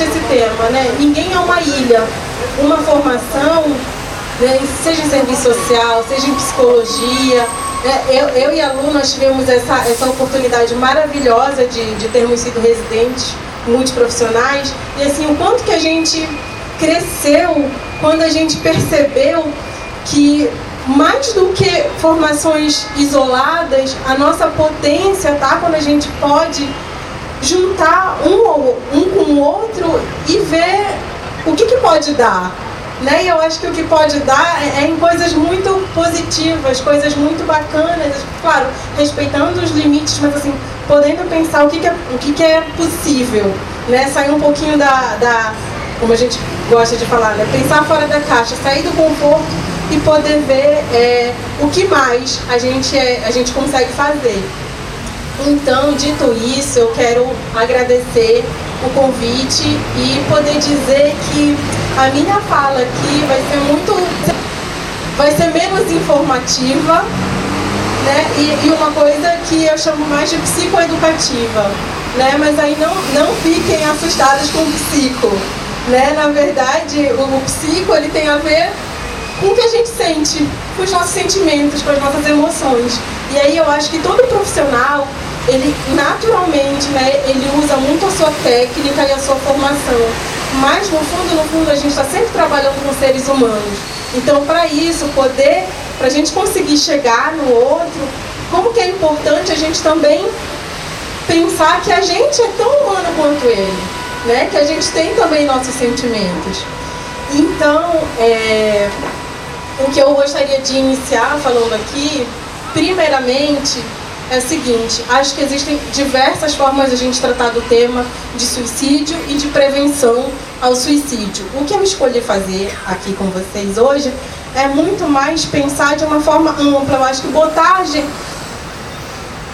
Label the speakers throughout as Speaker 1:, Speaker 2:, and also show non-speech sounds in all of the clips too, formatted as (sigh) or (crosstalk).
Speaker 1: importante esse tema, né? Ninguém é uma ilha. Uma formação, né, seja em serviço social, seja em psicologia, né? eu, eu e a Lu, nós tivemos essa, essa oportunidade maravilhosa de, de termos sido residentes multiprofissionais e assim, o quanto que a gente cresceu quando a gente percebeu que mais do que formações isoladas, a nossa potência tá quando a gente pode juntar um, um com o outro e ver o que, que pode dar. Né? E eu acho que o que pode dar é, é em coisas muito positivas, coisas muito bacanas, claro, respeitando os limites, mas assim, podendo pensar o que, que, é, o que, que é possível, né? Sair um pouquinho da, da, como a gente gosta de falar, né? Pensar fora da caixa, sair do conforto e poder ver é, o que mais a gente, é, a gente consegue fazer. Então, dito isso, eu quero agradecer o convite e poder dizer que a minha fala aqui vai ser muito. vai ser menos informativa, né? E, e uma coisa que eu chamo mais de psicoeducativa. Né? Mas aí não, não fiquem assustados com o psico. Né? Na verdade, o, o psico ele tem a ver com o que a gente sente, com os nossos sentimentos, com as nossas emoções. E aí eu acho que todo profissional ele naturalmente, né, ele usa muito a sua técnica e a sua formação. Mas no fundo, no fundo, a gente está sempre trabalhando com seres humanos. Então, para isso, poder, para a gente conseguir chegar no outro, como que é importante a gente também pensar que a gente é tão humano quanto ele, né? Que a gente tem também nossos sentimentos. Então, é, o que eu gostaria de iniciar falando aqui, primeiramente, é o seguinte: acho que existem diversas formas de a gente tratar do tema de suicídio e de prevenção ao suicídio. O que eu escolhi fazer aqui com vocês hoje é muito mais pensar de uma forma ampla. Eu acho que botar,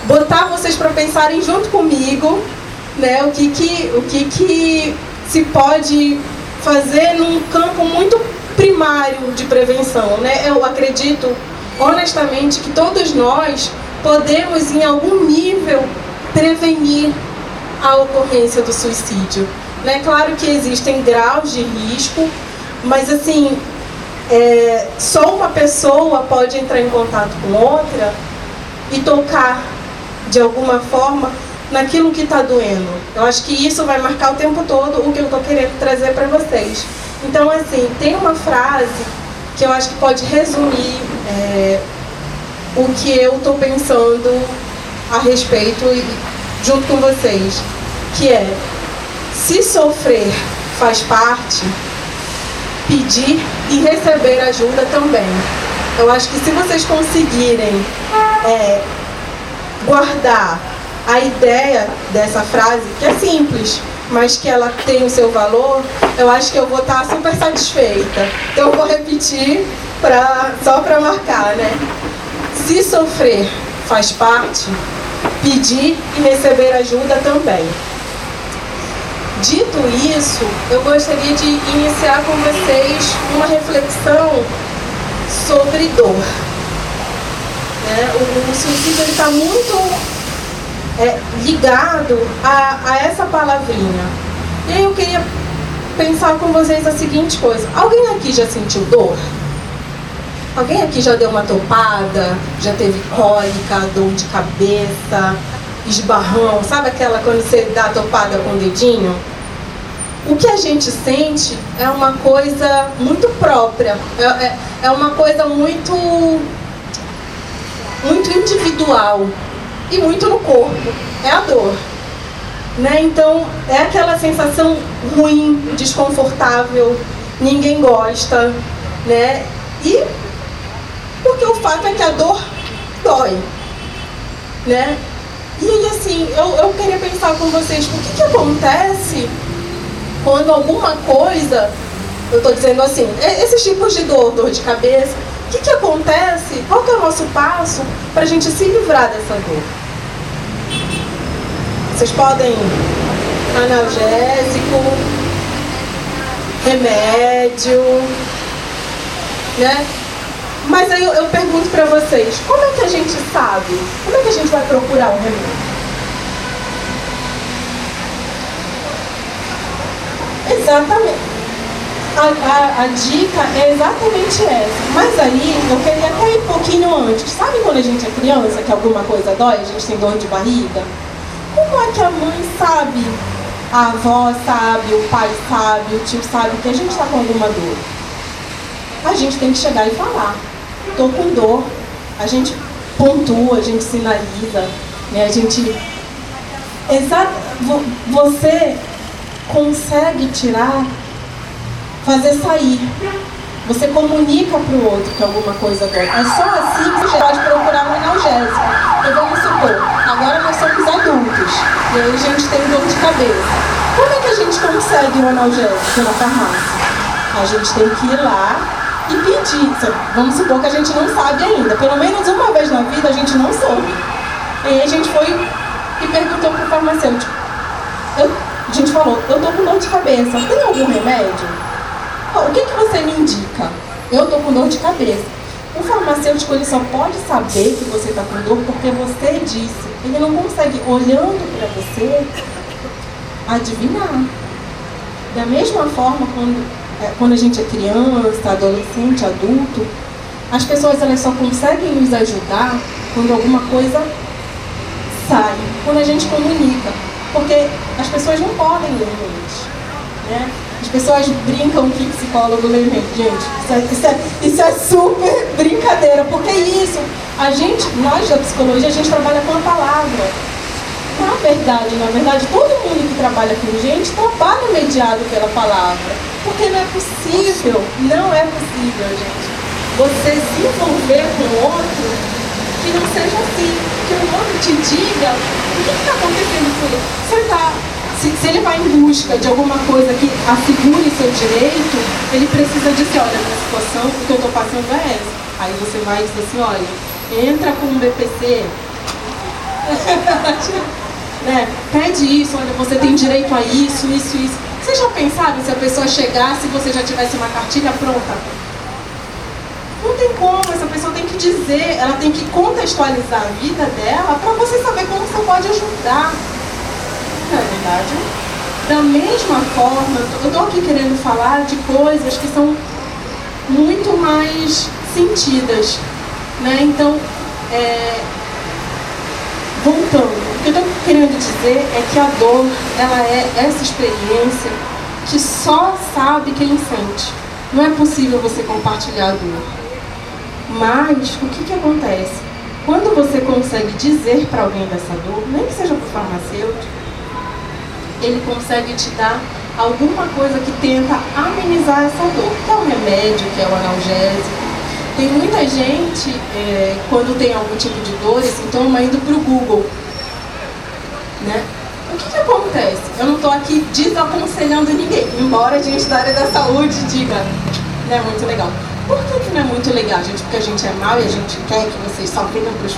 Speaker 1: botar vocês para pensarem junto comigo né, o, que, que, o que, que se pode fazer num campo muito primário de prevenção. Né? Eu acredito honestamente que todos nós podemos, em algum nível, prevenir a ocorrência do suicídio. É claro que existem graus de risco, mas assim, é, só uma pessoa pode entrar em contato com outra e tocar de alguma forma naquilo que está doendo. Eu acho que isso vai marcar o tempo todo o que eu estou querendo trazer para vocês. Então, assim, tem uma frase que eu acho que pode resumir é, o que eu estou pensando a respeito junto com vocês, que é se sofrer faz parte, pedir e receber ajuda também. Eu acho que se vocês conseguirem é, guardar a ideia dessa frase, que é simples, mas que ela tem o seu valor, eu acho que eu vou estar super satisfeita. Então eu vou repetir pra, só para marcar, né? Se sofrer faz parte, pedir e receber ajuda também. Dito isso, eu gostaria de iniciar com vocês uma reflexão sobre dor. Né? O, o suicídio está muito é, ligado a, a essa palavrinha. E aí eu queria pensar com vocês a seguinte coisa: alguém aqui já sentiu dor? Alguém aqui já deu uma topada, já teve cólica, dor de cabeça, esbarrão? Sabe aquela quando você dá topada com o dedinho? O que a gente sente é uma coisa muito própria, é, é, é uma coisa muito, muito individual e muito no corpo. É a dor. Né? Então, é aquela sensação ruim, desconfortável, ninguém gosta, né? E fato é que a dor dói, né? E aí, assim, eu, eu queria pensar com vocês, o que, que acontece quando alguma coisa, eu estou dizendo assim, esses tipos de dor, dor de cabeça, o que, que acontece? Qual que é o nosso passo para a gente se livrar dessa dor? Vocês podem analgésico, remédio, né? Mas aí eu, eu pergunto para vocês, como é que a gente sabe? Como é que a gente vai procurar um remédio? Exatamente. A, a, a, dica é exatamente essa. Mas aí eu queria até ir um pouquinho antes. Sabe quando a gente é criança, que alguma coisa dói, a gente tem dor de barriga? Como é que a mãe sabe, a avó sabe, o pai sabe, o tio sabe que a gente está com alguma dor? A gente tem que chegar e falar. Estou com dor. A gente pontua, a gente sinaliza, né? a gente. Exato, você consegue tirar fazer sair. Você comunica para o outro que alguma coisa dói. É só assim que você pode procurar um analgésico. Então vamos supor, agora nós somos adultos e aí a gente tem dor de cabeça. Como é que a gente consegue um analgésico na farmácia? A gente tem que ir lá e pedir. Vamos supor que a gente não sabe ainda. Pelo menos uma vez na vida a gente não soube. E aí a gente foi e perguntou para o farmacêutico. Eu, a gente falou, eu tô com dor de cabeça, tem algum remédio? o que, que você me indica? Eu estou com dor de cabeça. O farmacêutico ele só pode saber que você está com dor porque você disse. Ele não consegue, olhando para você, adivinhar. Da mesma forma, quando, quando a gente é criança, adolescente, adulto, as pessoas elas só conseguem nos ajudar quando alguma coisa sai, quando a gente comunica. Porque as pessoas não podem ler mente. Né? As pessoas brincam que psicólogo lê mente. Gente, isso é, isso, é, isso é super brincadeira, porque é isso. A gente, nós da psicologia, a gente trabalha com a palavra. Na verdade, na verdade, todo mundo que trabalha com gente trabalha mediado pela palavra. Porque não é possível, não é possível, gente, você se envolver com outro que não seja assim. Que o outro te diga o que está acontecendo com ele. Você está se, se, ele vai em busca de alguma coisa que assegure seu direito, ele precisa dizer, olha, minha situação, o que eu estou passando é essa. Aí você vai e diz assim, olha, entra com um BPC. (laughs) né? Pede isso, olha, você tem direito a isso, isso, isso. Vocês já pensaram se a pessoa chegasse e você já tivesse uma cartilha pronta? Não tem como, essa pessoa tem que dizer, ela tem que contextualizar a vida dela para você saber como você pode ajudar na verdade. Da mesma forma, eu estou aqui querendo falar de coisas que são muito mais sentidas. Né? Então, é, voltando, o que eu estou querendo dizer é que a dor ela é essa experiência que só sabe quem sente. Não é possível você compartilhar a dor. Mas o que, que acontece? Quando você consegue dizer para alguém dessa dor, nem que seja para o farmacêutico, ele consegue te dar alguma coisa que tenta amenizar essa dor, que é o remédio, que é o analgésico. Tem muita gente, é, quando tem algum tipo de dor e sintoma, indo para o Google. Né? O que, que acontece? Eu não estou aqui desaconselhando ninguém, embora a gente da área da saúde diga, não é muito legal. Por que, que não é muito legal, gente? Porque a gente é mal e a gente quer que vocês só venham para os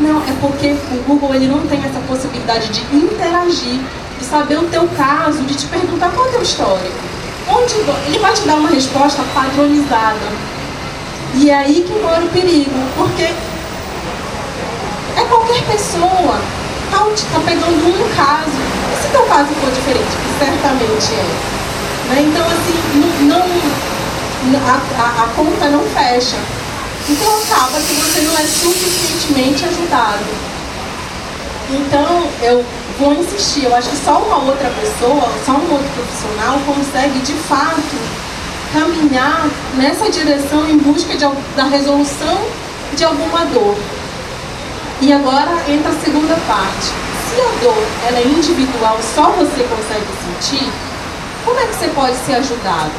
Speaker 1: Não, é porque o Google ele não tem essa possibilidade de interagir de saber o teu caso, de te perguntar qual é o teu histórico. Onde, ele vai te dar uma resposta padronizada. E é aí que mora o perigo, porque é qualquer pessoa está tá pegando um caso. E se teu caso for diferente, que certamente é. Né? Então, assim, não, não a, a, a conta não fecha. Então acaba que você não é suficientemente ajudado. Então, eu vou insistir. Eu acho que só uma outra pessoa, só um outro profissional consegue de fato caminhar nessa direção em busca de, da resolução de alguma dor. E agora entra a segunda parte. Se a dor ela é individual, só você consegue sentir, como é que você pode ser ajudado?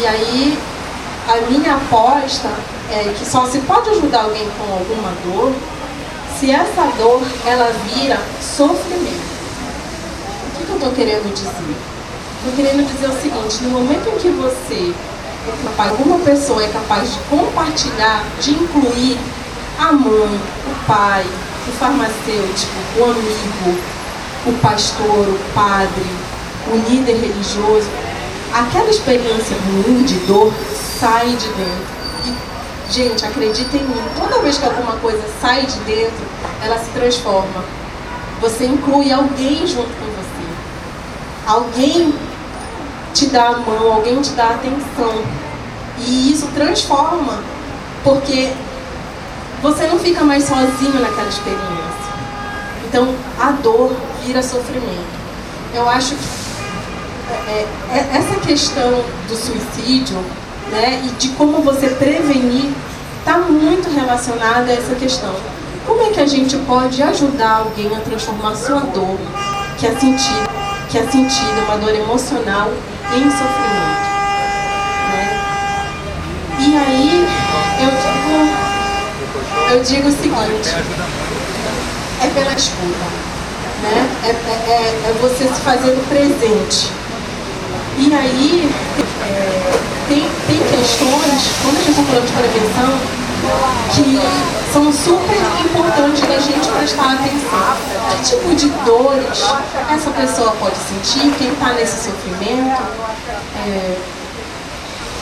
Speaker 1: E aí, a minha aposta é que só se pode ajudar alguém com alguma dor se essa dor ela vira sofrimento. O que, que eu estou querendo dizer? Estou querendo dizer o seguinte, no momento em que você é alguma pessoa é capaz de compartilhar, de incluir a mãe, o pai, o farmacêutico, o amigo, o pastor, o padre, o líder religioso, aquela experiência ruim de dor sai de dentro Gente, acredita em mim. Toda vez que alguma coisa sai de dentro, ela se transforma. Você inclui alguém junto com você. Alguém te dá a mão, alguém te dá atenção. E isso transforma, porque você não fica mais sozinho naquela experiência. Então a dor vira sofrimento. Eu acho que é, é, essa questão do suicídio né, e de como você prevenir está muito relacionada a essa questão. Como é que a gente pode ajudar alguém a transformar sua dor, que é sentida, que é sentida uma dor emocional, em sofrimento? Né? E aí eu digo, eu digo o seguinte, é pela escuta, né? é, é, é, é você se fazendo presente. E aí é, tem, tem questões, quando a gente está falando de prevenção, que são super importantes da gente prestar atenção. Que tipo de dores essa pessoa pode sentir, quem está nesse sofrimento, é,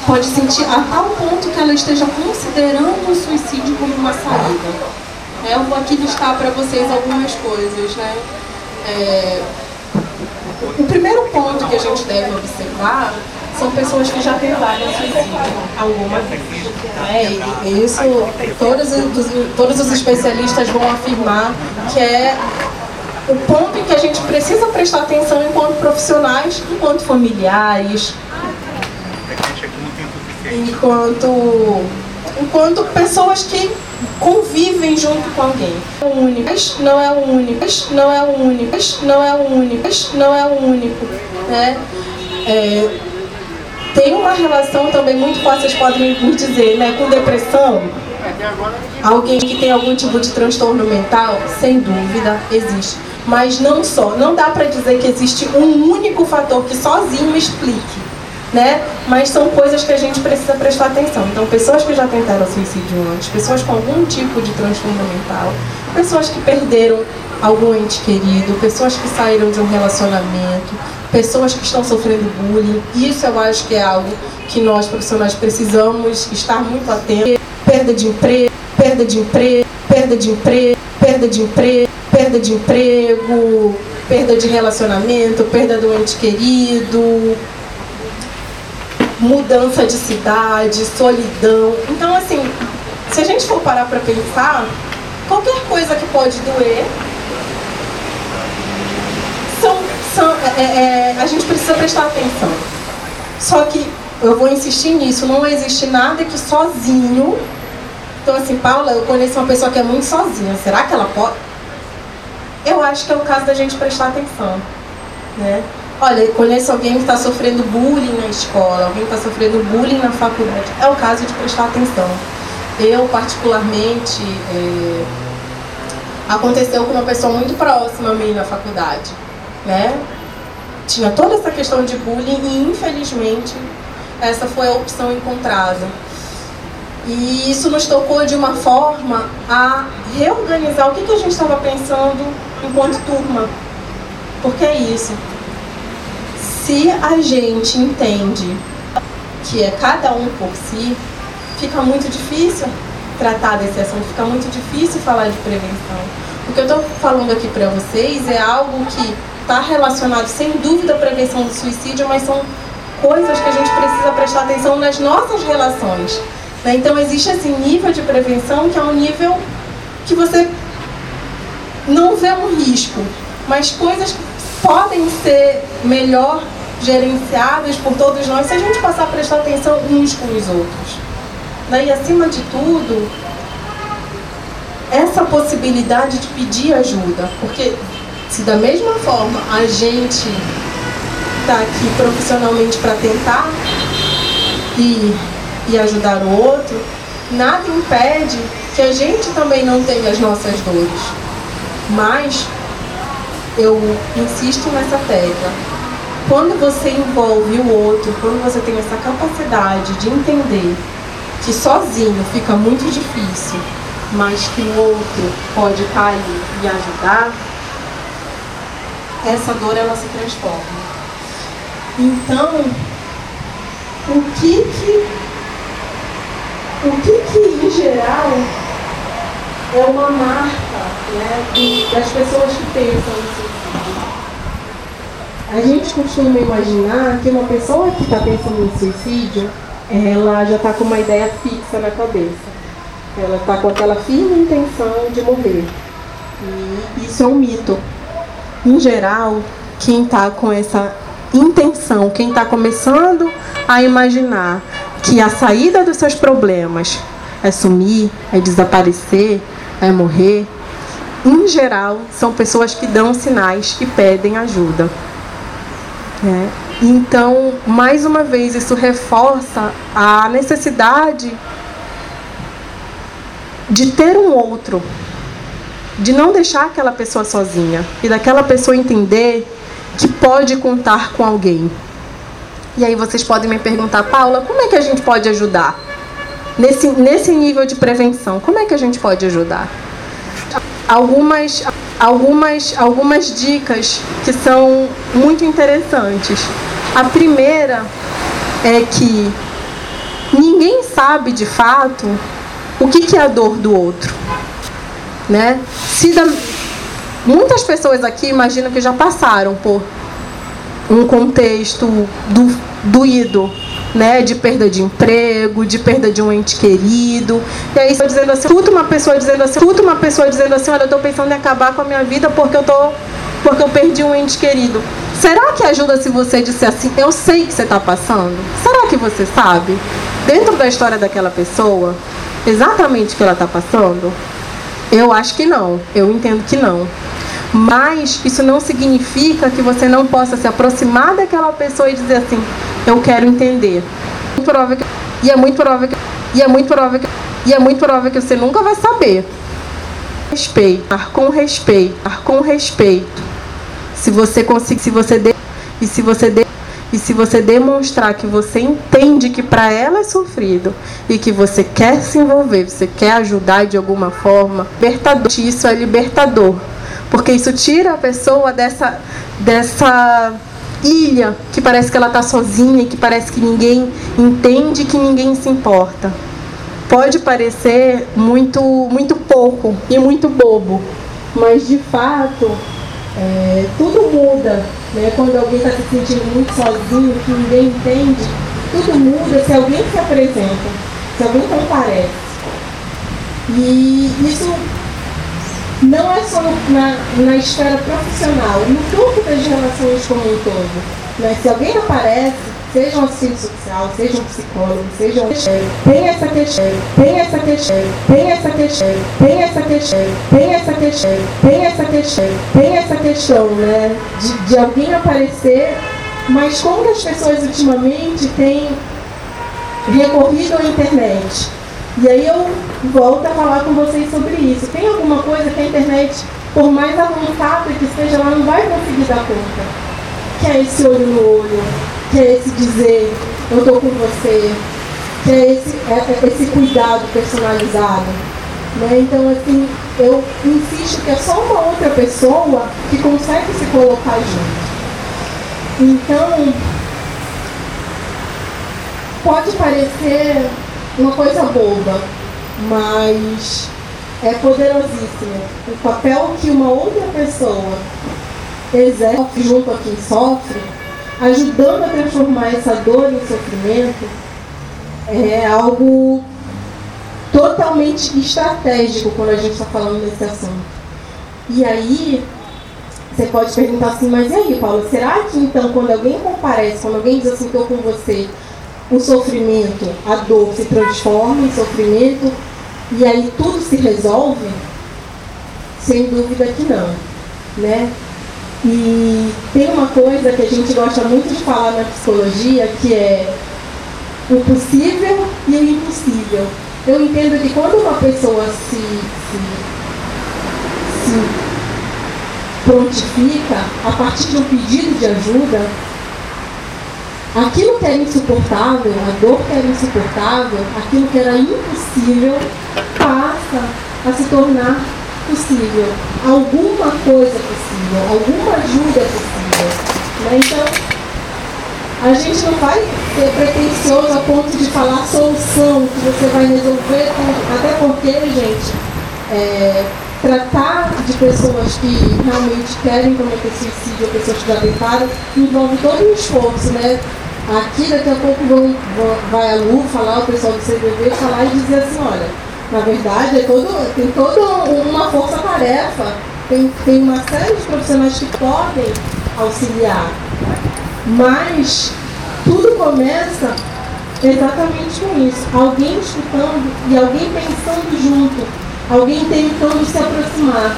Speaker 1: pode sentir a tal ponto que ela esteja considerando o suicídio como uma saída. É, eu vou aqui listar para vocês algumas coisas. Né? É, o primeiro ponto que a gente deve observar são pessoas que já tentaram suicídio alguma vez. É, isso, todos, todos os especialistas vão afirmar que é o ponto em que a gente precisa prestar atenção enquanto profissionais, enquanto familiares, enquanto, enquanto pessoas que convivem junto com alguém. Não é o único, não é o único, não é o único, não é o único, né? É, tem uma relação também muito forte, vocês podem me dizer, né, com depressão. Alguém que tem algum tipo de transtorno mental, sem dúvida, existe. Mas não só, não dá para dizer que existe um único fator que sozinho explique, né? Mas são coisas que a gente precisa prestar atenção. Então, pessoas que já tentaram suicídio antes, pessoas com algum tipo de transtorno mental, pessoas que perderam algum ente querido, pessoas que saíram de um relacionamento, pessoas que estão sofrendo bullying. Isso eu acho que é algo que nós profissionais precisamos estar muito atentos. Perda de emprego, perda de emprego, perda de emprego, perda de emprego, perda de emprego, perda de relacionamento, perda do ente querido, mudança de cidade, solidão. Então assim, se a gente for parar para pensar, qualquer coisa que pode doer são, é, é, a gente precisa prestar atenção. Só que eu vou insistir nisso, não existe nada que sozinho. Então assim, Paula, eu conheço uma pessoa que é muito sozinha. Será que ela pode? Eu acho que é o caso da gente prestar atenção. Né? Olha, conheço alguém que está sofrendo bullying na escola, alguém que está sofrendo bullying na faculdade. É o caso de prestar atenção. Eu, particularmente, é... aconteceu com uma pessoa muito próxima a mim na faculdade né? Tinha toda essa questão de bullying e infelizmente essa foi a opção encontrada. E isso nos tocou de uma forma a reorganizar o que, que a gente estava pensando enquanto turma. Porque é isso. Se a gente entende que é cada um por si, fica muito difícil tratar desse assunto, fica muito difícil falar de prevenção. O que eu estou falando aqui para vocês é algo que está relacionado sem dúvida à prevenção do suicídio, mas são coisas que a gente precisa prestar atenção nas nossas relações. Né? Então existe esse nível de prevenção que é um nível que você não vê um risco, mas coisas que podem ser melhor gerenciadas por todos nós se a gente passar a prestar atenção uns com os outros. Né? E acima de tudo, essa possibilidade de pedir ajuda, porque se da mesma forma a gente está aqui profissionalmente para tentar e, e ajudar o outro, nada impede que a gente também não tenha as nossas dores. Mas eu insisto nessa tecla. Quando você envolve o outro, quando você tem essa capacidade de entender que sozinho fica muito difícil, mas que o outro pode estar tá ali e ajudar, essa dor ela se transforma. Então, o que que, o que que em geral é uma marca né, das pessoas que pensam no suicídio? a gente costuma imaginar que uma pessoa que está pensando em suicídio, ela já está com uma ideia fixa na cabeça. Ela está com aquela firme intenção de morrer. E isso é um mito. Em geral, quem está com essa intenção, quem está começando a imaginar que a saída dos seus problemas é sumir, é desaparecer, é morrer, em geral, são pessoas que dão sinais que pedem ajuda. Né? Então, mais uma vez, isso reforça a necessidade de ter um outro, de não deixar aquela pessoa sozinha e daquela pessoa entender que pode contar com alguém. E aí vocês podem me perguntar, Paula, como é que a gente pode ajudar? Nesse, nesse nível de prevenção, como é que a gente pode ajudar? Algumas algumas, algumas dicas que são muito interessantes. A primeira é que ninguém sabe de fato o que, que é a dor do outro. Né? Se da... Muitas pessoas aqui imaginam que já passaram por um contexto do, doído, né, de perda de emprego, de perda de um ente querido. E aí estou dizendo assim, escuta uma pessoa dizendo assim, escuta uma pessoa dizendo assim, olha, eu estou pensando em acabar com a minha vida porque eu tô porque eu perdi um ente querido. Será que ajuda se você disser assim, eu sei que você está passando? Será que você sabe? Dentro da história daquela pessoa, exatamente o que ela está passando? Eu acho que não. Eu entendo que não. Mas isso não significa que você não possa se aproximar daquela pessoa e dizer assim: eu quero entender. Muito provável que, e é muito provável que, e é muito provável que, e é muito que você nunca vai saber. Respeitar com respeito, com respeito. Se você conseguir, se você de, e se você de, e se você demonstrar que você entende que para ela é sofrido e que você quer se envolver, você quer ajudar de alguma forma, libertador, isso é libertador. Porque isso tira a pessoa dessa dessa ilha que parece que ela está sozinha, que parece que ninguém entende, que ninguém se importa. Pode parecer muito, muito pouco e muito bobo, mas de fato é, tudo muda. Né? Quando alguém está se sentindo muito sozinho, que ninguém entende, tudo muda se alguém se apresenta, se alguém comparece. E isso não é só na, na esfera profissional, no campo das relações como um todo. Né? Se alguém aparece, seja um assistente social, seja um psicólogo, seja um. Tem essa questão, tem essa questão, tem essa questão, tem essa questão, tem essa questão, tem essa questão, tem essa questão, né? De, de alguém aparecer, mas como as pessoas ultimamente têm recorrido à internet? E aí eu volto a falar com vocês sobre isso. Tem alguma coisa que a internet, por mais avançada que esteja, ela não vai conseguir dar conta. Que é esse olho no olho, que é esse dizer, eu estou com você, que é esse, é, é esse cuidado personalizado. Né? Então, assim, eu insisto que é só uma outra pessoa que consegue se colocar junto. Então, pode parecer uma coisa boba, mas é poderosíssimo. O papel que uma outra pessoa exerce junto a quem sofre, ajudando a transformar essa dor em sofrimento, é algo totalmente estratégico quando a gente está falando desse assunto. E aí, você pode perguntar assim, mas e aí, Paulo, será que então quando alguém comparece, quando alguém diz assim, estou com você, o sofrimento, a dor se transforma em sofrimento e aí tudo se resolve? Sem dúvida que não, né? E tem uma coisa que a gente gosta muito de falar na psicologia, que é o possível e o impossível. Eu entendo que quando uma pessoa se, se, se prontifica a partir de um pedido de ajuda, Aquilo que era insuportável, a dor que era insuportável, aquilo que era impossível, passa a se tornar possível. Alguma coisa possível, alguma ajuda possível. Né? Então, a gente não vai ser pretensioso a ponto de falar solução que você vai resolver. Até porque, gente, é, tratar de pessoas que realmente querem cometer suicídio, pessoas que já tentaram, envolve todo um esforço, né? Aqui daqui a pouco vão, vão, vai a Lu falar, o pessoal do CDV falar e dizer assim, olha, na verdade é todo, tem toda uma força-tarefa, tem, tem uma série de profissionais que podem auxiliar. Mas tudo começa exatamente com isso. Alguém escutando e alguém pensando junto, alguém tentando se aproximar.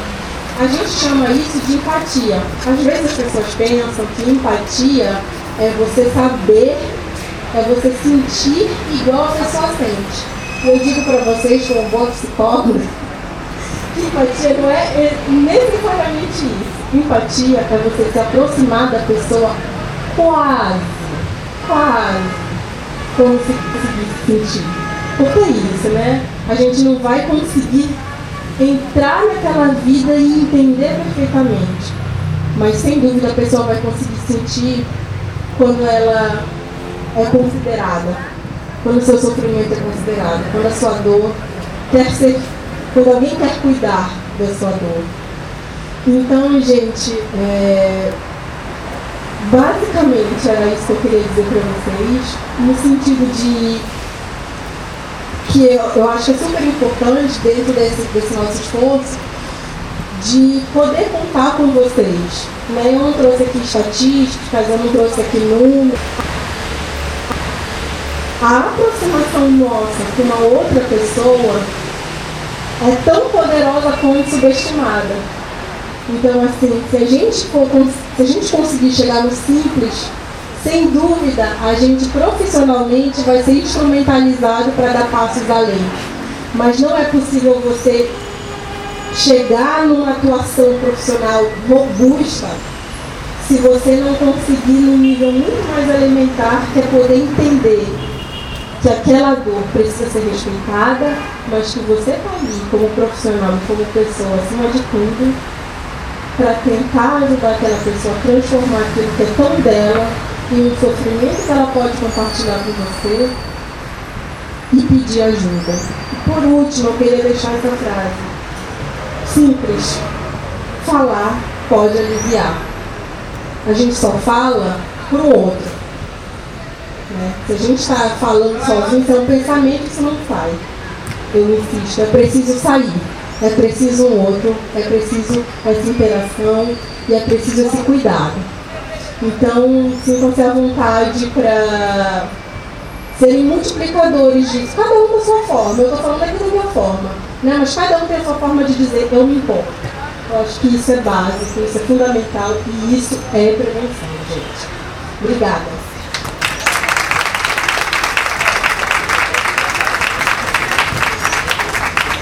Speaker 1: A gente chama isso de empatia. Às vezes as pessoas pensam que empatia é você saber, é você sentir igual a pessoa sente. Eu digo para vocês, como boa psicóloga, que empatia não é necessariamente isso. Empatia é você se aproximar da pessoa quase, quase, como se conseguisse sentir. Porque é isso, né? A gente não vai conseguir entrar naquela vida e entender perfeitamente. Mas sem dúvida a pessoa vai conseguir sentir quando ela é considerada, quando o seu sofrimento é considerado, quando a sua dor quer ser, quando alguém quer cuidar da sua dor. Então, gente, é, basicamente era isso que eu queria dizer para vocês, no sentido de que eu, eu acho que é super importante dentro desse, desse nosso esforço de poder contar com vocês. Né? Eu não trouxe aqui estatísticas, eu não trouxe aqui números. A aproximação nossa com uma outra pessoa é tão poderosa quanto subestimada. Então, assim, se a gente, for, se a gente conseguir chegar no simples, sem dúvida, a gente profissionalmente vai ser instrumentalizado para dar passos além. Mas não é possível você chegar numa atuação profissional robusta se você não conseguir num nível muito mais elementar que é poder entender que aquela dor precisa ser respeitada, mas que você está ali como profissional, como pessoa, acima de tudo, para tentar ajudar aquela pessoa a transformar aquilo que é tão dela em um sofrimento que ela pode compartilhar com você e pedir ajuda. E por último, eu queria deixar essa frase simples. Falar pode aliviar. A gente só fala para o outro. Né? Se a gente está falando sozinho, isso é um pensamento que não faz. Eu insisto, é preciso sair. É preciso um outro, é preciso essa interação e é preciso esse cuidado. Então, sintam-se à vontade para serem multiplicadores disso, cada um da sua forma. Eu estou falando aqui da minha forma. Né? Mas cada um tem a sua forma de dizer eu me importo. Eu acho que isso é básico, isso é fundamental e isso é prevenção, gente. Obrigada.